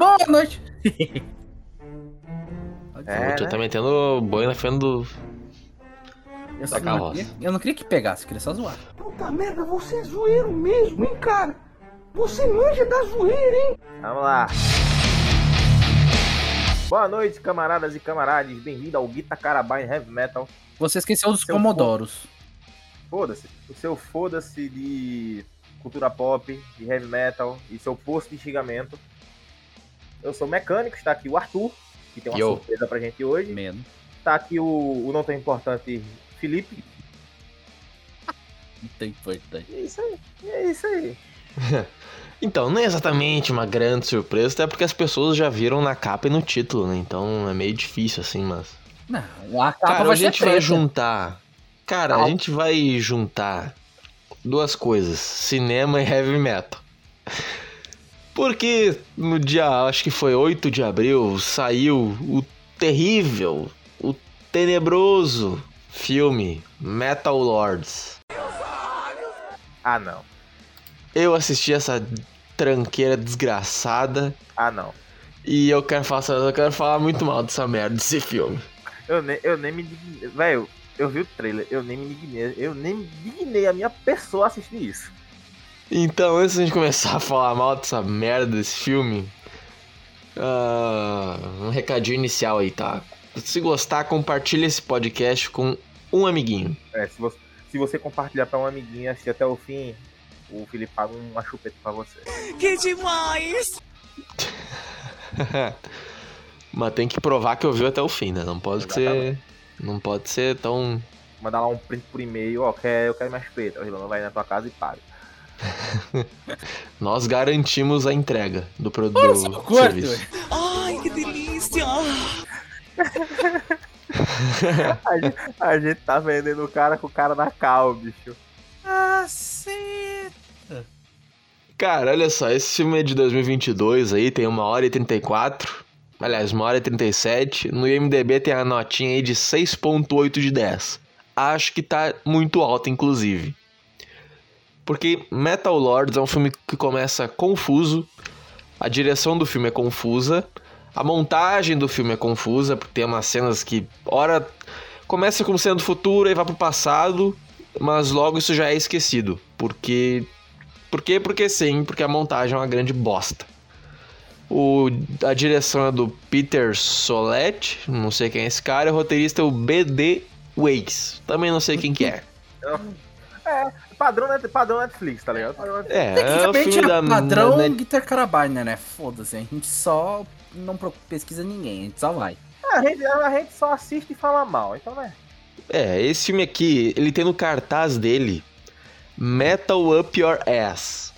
Boa noite! É, tu né? tá metendo boi na frente do. Eu, Da só não carroça. queria, eu não queria que pegasse, eu queria só zoar. Puta merda, você é zoeiro mesmo, hein, cara? Você manja da zoeira, hein? Vamos lá. Boa noite, camaradas e camaradas. Bem-vindo ao Guitar Carabine Heavy Metal. Você esqueceu dos Comodoros. Foda-se. O seu foda-se de cultura pop, de heavy metal e seu posto de xingamento. Eu sou mecânico, está aqui o Arthur, que tem uma Yo. surpresa pra gente hoje. Menos. Está aqui o, o não tão importante Felipe. Não tem importante. É isso aí. É isso aí. Então, não é exatamente uma grande surpresa, até porque as pessoas já viram na capa e no título, né? Então é meio difícil assim, mas. Não, a capa Cara, vai a ser gente vai preta. juntar. Cara, a Não. gente vai juntar duas coisas: cinema e heavy metal. Porque no dia, acho que foi 8 de abril, saiu o terrível, o tenebroso filme Metal Lords. Ah, não. Eu assisti essa tranqueira desgraçada Ah, não. e eu quero falar, eu quero falar muito mal dessa merda desse filme. Eu nem, eu nem me dignei. Velho, eu vi o trailer, eu nem me dignei. Eu nem me dignei a minha pessoa a assistir isso. Então, antes de a gente começar a falar mal dessa merda desse filme, ah, um recadinho inicial aí, tá? Se gostar, compartilha esse podcast com um amiguinho. É, se você, se você compartilhar pra um amiguinho assistir até o fim, o Felipe paga uma chupeta pra você. Que demais! Mas tem que provar que ouviu até o fim, né? Não pode ser. Exatamente. Não pode ser tão. Mandar lá um print por e-mail, ó, quer, eu quero minha chupeta. O Rilano vai na tua casa e paga. Nós garantimos a entrega do produto Nossa, do. Ai, que delícia! A gente, a gente tá vendendo o cara com o cara na cal, bicho. Sim. Cara, olha só, esse filme é de 2022 aí, tem 1 hora e 34. Aliás, 1 hora e 37. No IMDB tem a notinha aí de 6.8 de 10. Acho que tá muito alta, inclusive. Porque Metal Lords é um filme que começa confuso, a direção do filme é confusa, a montagem do filme é confusa, porque tem umas cenas que, ora, começa como sendo futuro e vai pro passado, mas logo isso já é esquecido. Porque por quê? Porque sim, porque a montagem é uma grande bosta. O, a direção é do Peter Solet, não sei quem é esse cara, o roteirista é o BD Wakes, também não sei quem que é. Padrão, net- padrão Netflix, tá ligado? Padrão. É, é o Tecnicamente é da padrão da- Guitar Carabine, né? Foda-se, a gente só não pesquisa ninguém, a gente só vai. A gente, a gente só assiste e fala mal, então né? É, esse filme aqui, ele tem no cartaz dele Metal Up Your Ass.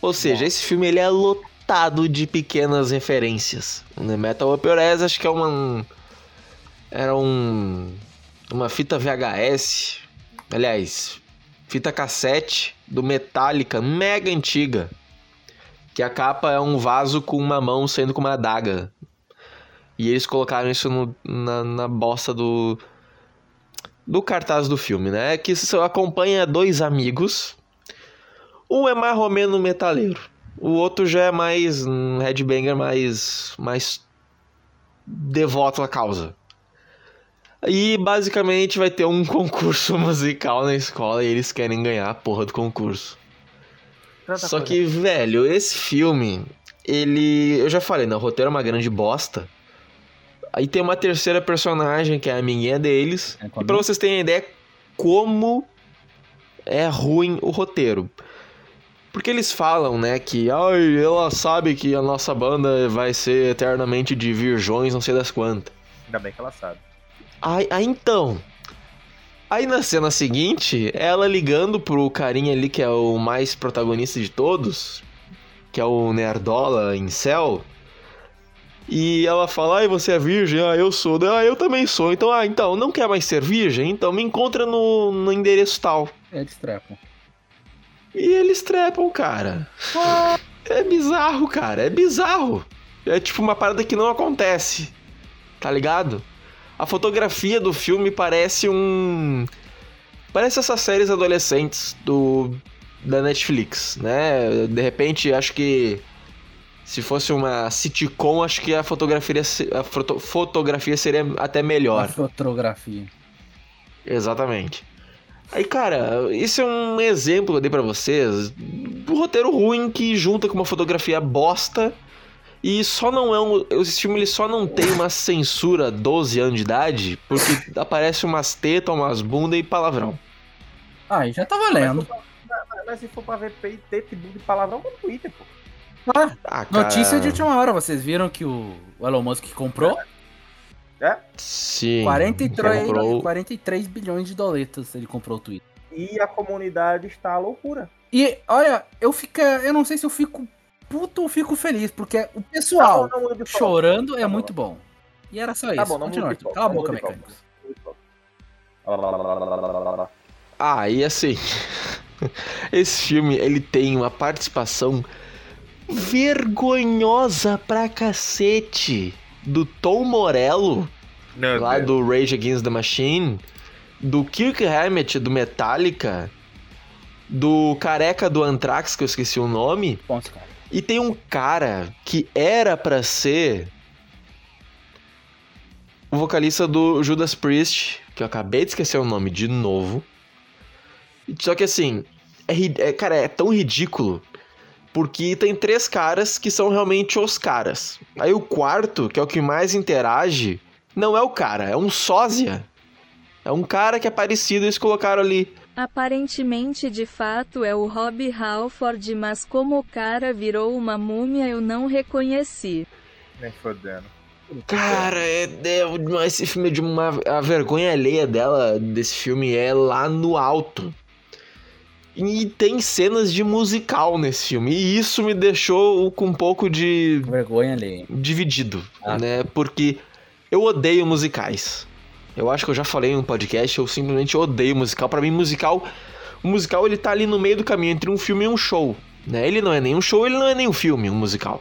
Ou seja, esse filme ele é lotado de pequenas referências. né? Metal Up Your Ass acho que é uma era um uma fita VHS, aliás, fita cassete do Metallica, mega antiga. Que a capa é um vaso com uma mão saindo com uma adaga. E eles colocaram isso no- na, na bosta do, do cartaz do filme, né? Que acompanha dois amigos. Um é mais romeno metaleiro. O outro já é mais um headbanger mais mais devoto à causa. E basicamente vai ter um concurso musical na escola e eles querem ganhar a porra do concurso. Só coisa. que, velho, esse filme, ele. Eu já falei, né? O roteiro é uma grande bosta. Aí tem uma terceira personagem, que é a amiguinha deles. É E pra vocês terem ideia como é ruim o roteiro. Porque eles falam, né, que Ai, ela sabe que a nossa banda vai ser eternamente de virgões, não sei das quantas. Ainda bem que ela sabe. Aí, aí então. Aí na cena seguinte, ela ligando pro carinha ali que é o mais protagonista de todos, que é o Nerdola em céu. E ela fala, ai, você é virgem? Ah, eu sou. Ah, eu também sou. Então, ah, então, não quer mais ser virgem? Então me encontra no, no endereço tal. Eles trepam. E eles trepam, cara. É bizarro, cara. É bizarro. É tipo uma parada que não acontece. Tá ligado? A fotografia do filme parece um. Parece essas séries adolescentes do da Netflix, né? De repente, acho que. Se fosse uma sitcom, acho que a fotografia, a foto- fotografia seria até melhor. A fotografia. Exatamente. Aí, cara, esse é um exemplo que eu dei pra vocês do roteiro ruim que junta com uma fotografia bosta. E só não é um. Esse filme ele só não tem uma censura 12 anos de idade, porque aparece umas tetas, umas bundas e palavrão. Ah, já tá valendo. Mas, se for pra ver peito, teto e bunda e palavrão, no Twitter, pô. Ah, Ah, cara. notícia de última hora, vocês viram que o Elon Musk comprou Sim. 43, comprou- 43 bilhões de doletas ele comprou o Twitter. E a comunidade está à loucura. E olha, eu fico, eu não sei se eu fico puto ou fico feliz, porque o pessoal Tá bom, não mude de foco. chorando é Tá bom. muito bom. E era só Tá isso. bom, não Continua, Cala a não boca, mecânicos. Ah, e assim. Esse filme, ele tem uma participação vergonhosa pra cacete do Tom Morello, lá do Rage Against the Machine, do Kirk Hammett do Metallica, do careca do Anthrax, que eu esqueci o nome, Bom, esse cara. E tem um cara que era pra ser o vocalista do Judas Priest, que eu acabei de esquecer o nome de novo. Só que assim, é, é, cara, é tão ridículo. Porque tem três caras que são realmente os caras. Aí o quarto, que é o que mais interage, não é o cara, é um sósia. É um cara que é parecido eles colocaram ali. Aparentemente de fato é o Rob Halford, mas como o cara virou uma múmia eu não reconheci. Nem fodendo. Cara, é, é- esse filme é de uma. A vergonha alheia dela, desse filme, é lá no alto. E tem cenas de musical nesse filme. E isso me deixou com um pouco de. Vergonha ali. dividido, Ah. né? Porque eu odeio musicais. Eu acho que eu já falei em um podcast, eu simplesmente odeio musical. Pra mim, musical. O musical ele tá ali no meio do caminho entre um filme e um show. Né? Ele não é nem um show, ele não é nem um filme, um musical.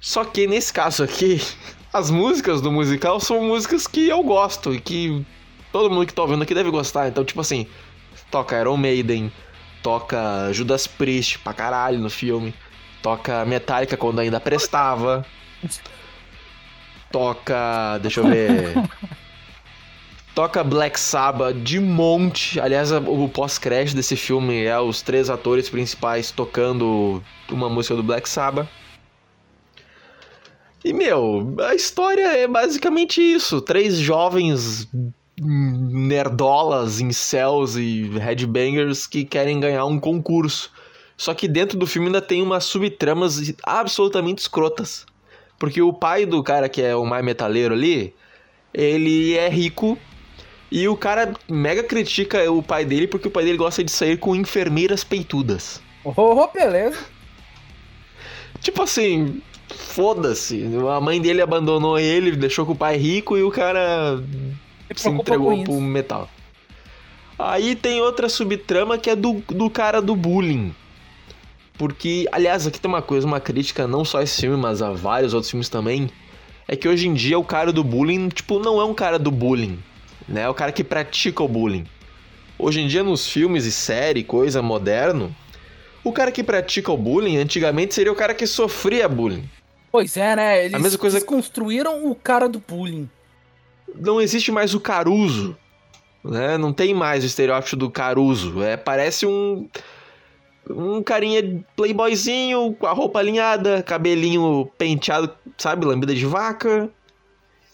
Só que nesse caso aqui, as músicas do musical são músicas que eu gosto e que todo mundo que tá ouvindo aqui deve gostar. Então, tipo assim, toca Iron Maiden, toca Judas Priest pra caralho no filme, toca Metallica quando ainda prestava, toca. deixa eu ver. Toca Black Sabbath de monte. Aliás, o pós-crédito desse filme é os três atores principais tocando uma música do Black Sabbath. E, meu, a história é basicamente isso. Três jovens nerdolas, incels e headbangers que querem ganhar um concurso. Só que dentro do filme ainda tem umas subtramas absolutamente escrotas. Porque o pai do cara que é o mais metaleiro ali, ele é rico e o cara mega critica o pai dele porque o pai dele gosta de sair com enfermeiras peitudas. Oh, beleza. Tipo assim, foda-se. A mãe dele abandonou ele, deixou com o pai rico e o cara se preocupa entregou pro metal. Aí tem outra subtrama que é do, do cara do bullying. Porque, aliás, aqui tem uma coisa, uma crítica não só a esse filme, mas a vários outros filmes também. É que hoje em dia o cara do bullying, tipo, não é um cara do bullying. Né? É o cara que pratica o bullying. Hoje em dia, nos filmes e série, coisa moderno, o cara que pratica o bullying antigamente seria o cara que sofria bullying. Pois é, né? Eles A mesma coisa- construíram o cara do bullying. não existe mais o Caruso, né? Não tem mais o estereótipo do Caruso. É, parece um um carinha playboyzinho com a roupa alinhada, cabelinho penteado, sabe, lambida de vaca.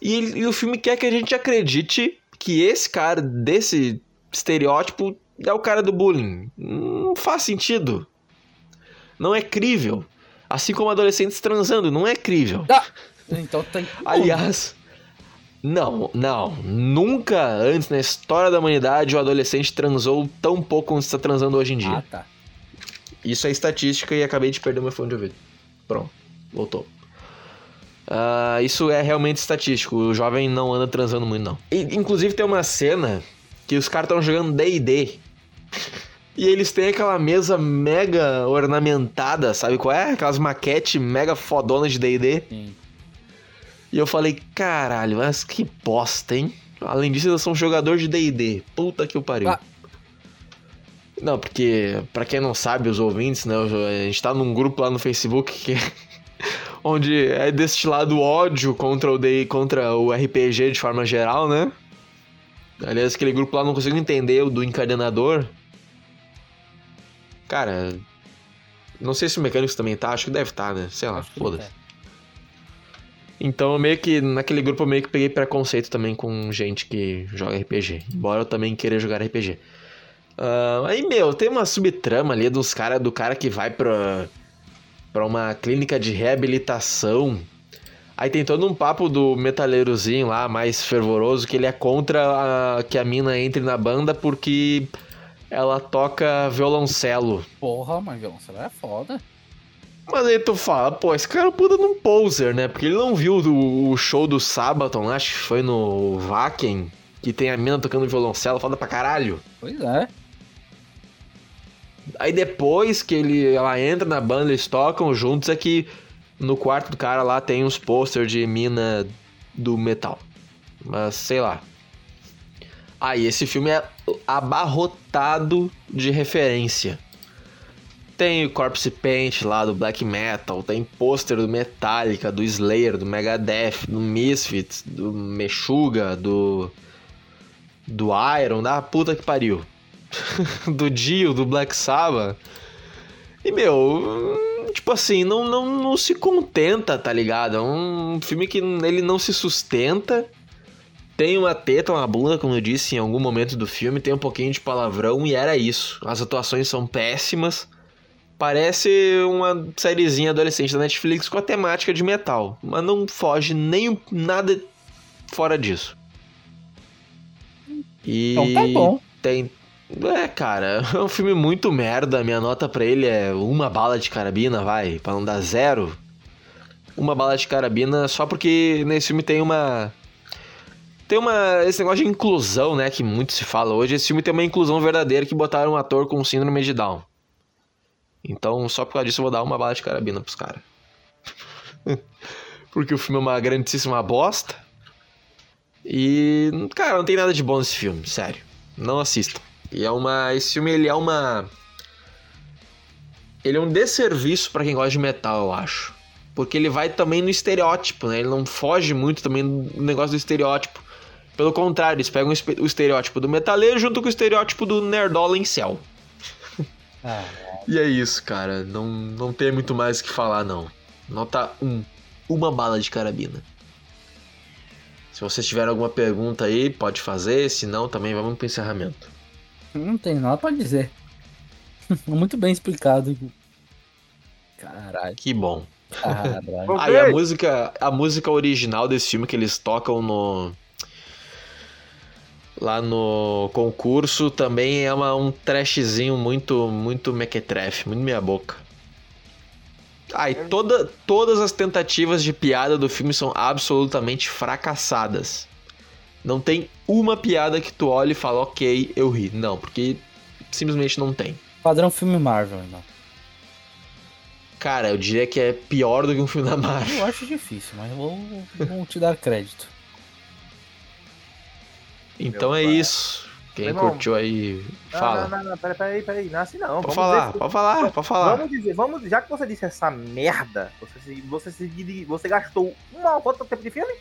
E, ele- e o filme quer que a gente acredite que esse cara desse estereótipo é o cara do bullying. Não faz sentido. Não é crível. Assim como adolescentes transando, não é crível. Então tem. Aliás, não, não. Nunca antes na história da humanidade o adolescente transou tão pouco como está transando hoje em dia. Ah, tá. Isso é estatística e acabei de perder meu fone de ouvido. Pronto, voltou. Ah, isso é realmente estatístico. O jovem não anda transando muito, não. E, inclusive tem uma cena que os caras estão jogando D&D. E eles têm aquela mesa mega ornamentada, sabe qual é? Aquelas maquete mega fodonas de D&D. E eu falei, caralho, mas que bosta, hein? Além disso, eu sou um jogador de D&D. Puta que o pariu. Ah. Não, porque, pra quem não sabe, os ouvintes, né? A gente tá num grupo lá no Facebook que. Onde é destilado ódio contra o, DI, contra o RPG de forma geral, né? Aliás, aquele grupo lá não consigo entender o do encadenador. Cara, não sei se o Mecânicos também tá, acho que deve estar, tá, né? Sei lá, foda-se. é. Então, meio que, naquele grupo, eu meio que peguei preconceito também com gente que joga RPG. Embora eu também queira jogar RPG. Ah, aí, meu, tem uma subtrama ali dos cara, do cara que vai pra, pra uma clínica de reabilitação. Aí tem todo um papo do metaleirozinho lá, mais fervoroso, que ele é contra a- que a mina entre na banda porque ela toca violoncelo. Porra, mas violoncelo é foda. Mas aí tu fala, pô, esse cara é um puta num poser, né? Porque ele não viu do- o show do Sabaton, acho que foi no Vaken, que tem a mina tocando violoncelo, foda pra caralho. Pois é. Aí depois que ele, ela entra na banda, eles tocam juntos, é que no quarto do cara lá tem uns posters de mina do metal. Mas sei lá. Aí esse filme é abarrotado de referência. Tem o Corpse Paint lá do Black Metal, tem pôster do Metallica, do Slayer, do Megadeth, do Misfits, do Meshuga, do do Iron, da puta que pariu do Dio, do Black Sabbath. E, meu, tipo assim, não, não, não se contenta, tá ligado? É um filme que ele não se sustenta. Tem uma teta, uma bunda, como eu disse em algum momento do filme, tem um pouquinho de palavrão e era isso. As atuações são péssimas. Parece uma sériezinha adolescente da Netflix com a temática de metal, mas não foge nem nada fora disso. E Então tá bom. tem. É, cara, é um filme muito merda. Minha nota pra ele é uma bala de carabina, vai, pra não dar zero. Uma bala de carabina só porque nesse filme tem uma. Tem uma. Esse negócio de inclusão, né? Que muito se fala hoje. Esse filme tem uma inclusão verdadeira que botaram um ator com síndrome de Down. Então, só por causa disso, eu vou dar uma bala de carabina pros caras. porque o filme é uma grandíssima bosta. E, cara, não tem nada de bom nesse filme, sério. Não assistam. E é uma. Esse filme ele é uma. Ele é um desserviço pra quem gosta de metal, eu acho. Porque ele vai também no estereótipo, né? Ele não foge muito também do negócio do estereótipo. Pelo contrário, eles pegam o estereótipo do metaleiro junto com o estereótipo do nerdola em céu. Ah, E é isso, cara. Não, não tem muito mais o que falar, não. Nota 1. Uma bala de carabina. Se vocês tiverem alguma pergunta aí, pode fazer. Se não, também vamos pro encerramento. Não tem nada pra dizer. Muito bem explicado. Caralho, Que bom. caralho. Ok. Ah, e a música, a música original desse filme que eles tocam no. Lá no concurso também é uma, um trashzinho muito, muito mequetrefe, muito meia boca. Ah, e toda, todas as tentativas de piada do filme são absolutamente fracassadas. Não tem uma piada que tu olhe e fala, ok, eu ri. Não, porque simplesmente não tem. Padrão filme Marvel, irmão. Cara, eu diria que é pior do que um filme da Marvel. Eu acho difícil, mas eu vou, vou te dar crédito. Então Meu é pai. isso. Quem Meu irmão. curtiu aí, Não, fala. Não, não, não, peraí, peraí, peraí. Não é assim não. Pode Vamos falar, dizer- pode falar, pode falar. Vamos dizer, vamos, já que você disse essa merda, você, se- você, se, você gastou uma quanto tempo de filme?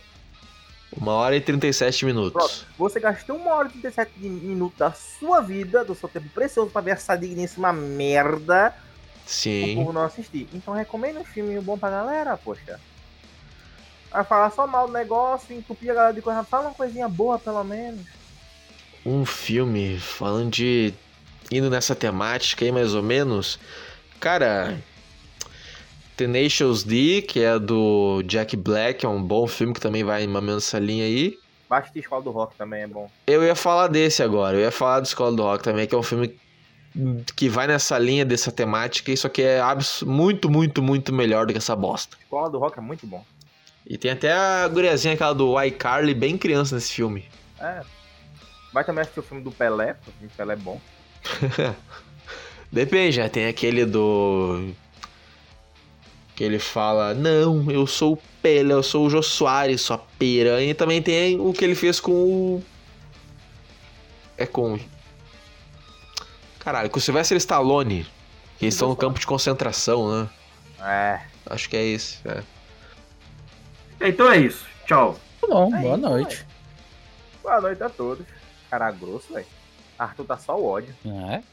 Uma hora e 37 minutos. Pronto. Você gastou uma hora e 37 de- minutos da sua vida, do seu tempo precioso, pra ver essa digníssima merda o Sim. povo não assistir. Então recomenda um filme bom pra galera, poxa. Vai falar só mal do negócio, entupir a galera de coisa. Fala uma coisinha boa, pelo menos. Um filme falando de. indo nessa temática aí mais ou menos. Cara. Tenacious D, que é do Jack Black, é um bom filme que também vai menos nessa linha aí. Basta Escola do Rock também é bom. Eu ia falar desse agora, eu ia falar do Escola do Rock também, que é um filme que vai nessa linha dessa temática, isso aqui é muito, muito, muito melhor do que essa bosta. Escola do Rock é muito bom. E tem até a guriazinha aquela do iCarly bem criança nesse filme. É. Vai também assistir o filme do Pelé, porque o Pelé é bom. Depende, né? Tem aquele do. Que ele fala: Não, eu sou o Pelé, eu sou o Jô Soares, sua piranha. E também tem o que ele fez com o. É com. Caralho, com o Sylvester Stallone. Que eles estão no campo de concentração, né? É. Acho que é isso. é. Então é isso. Tchau. Tá bom, É boa isso, noite. Boa noite a todos. Cara grosso, velho. Arthur tá só o ódio. É.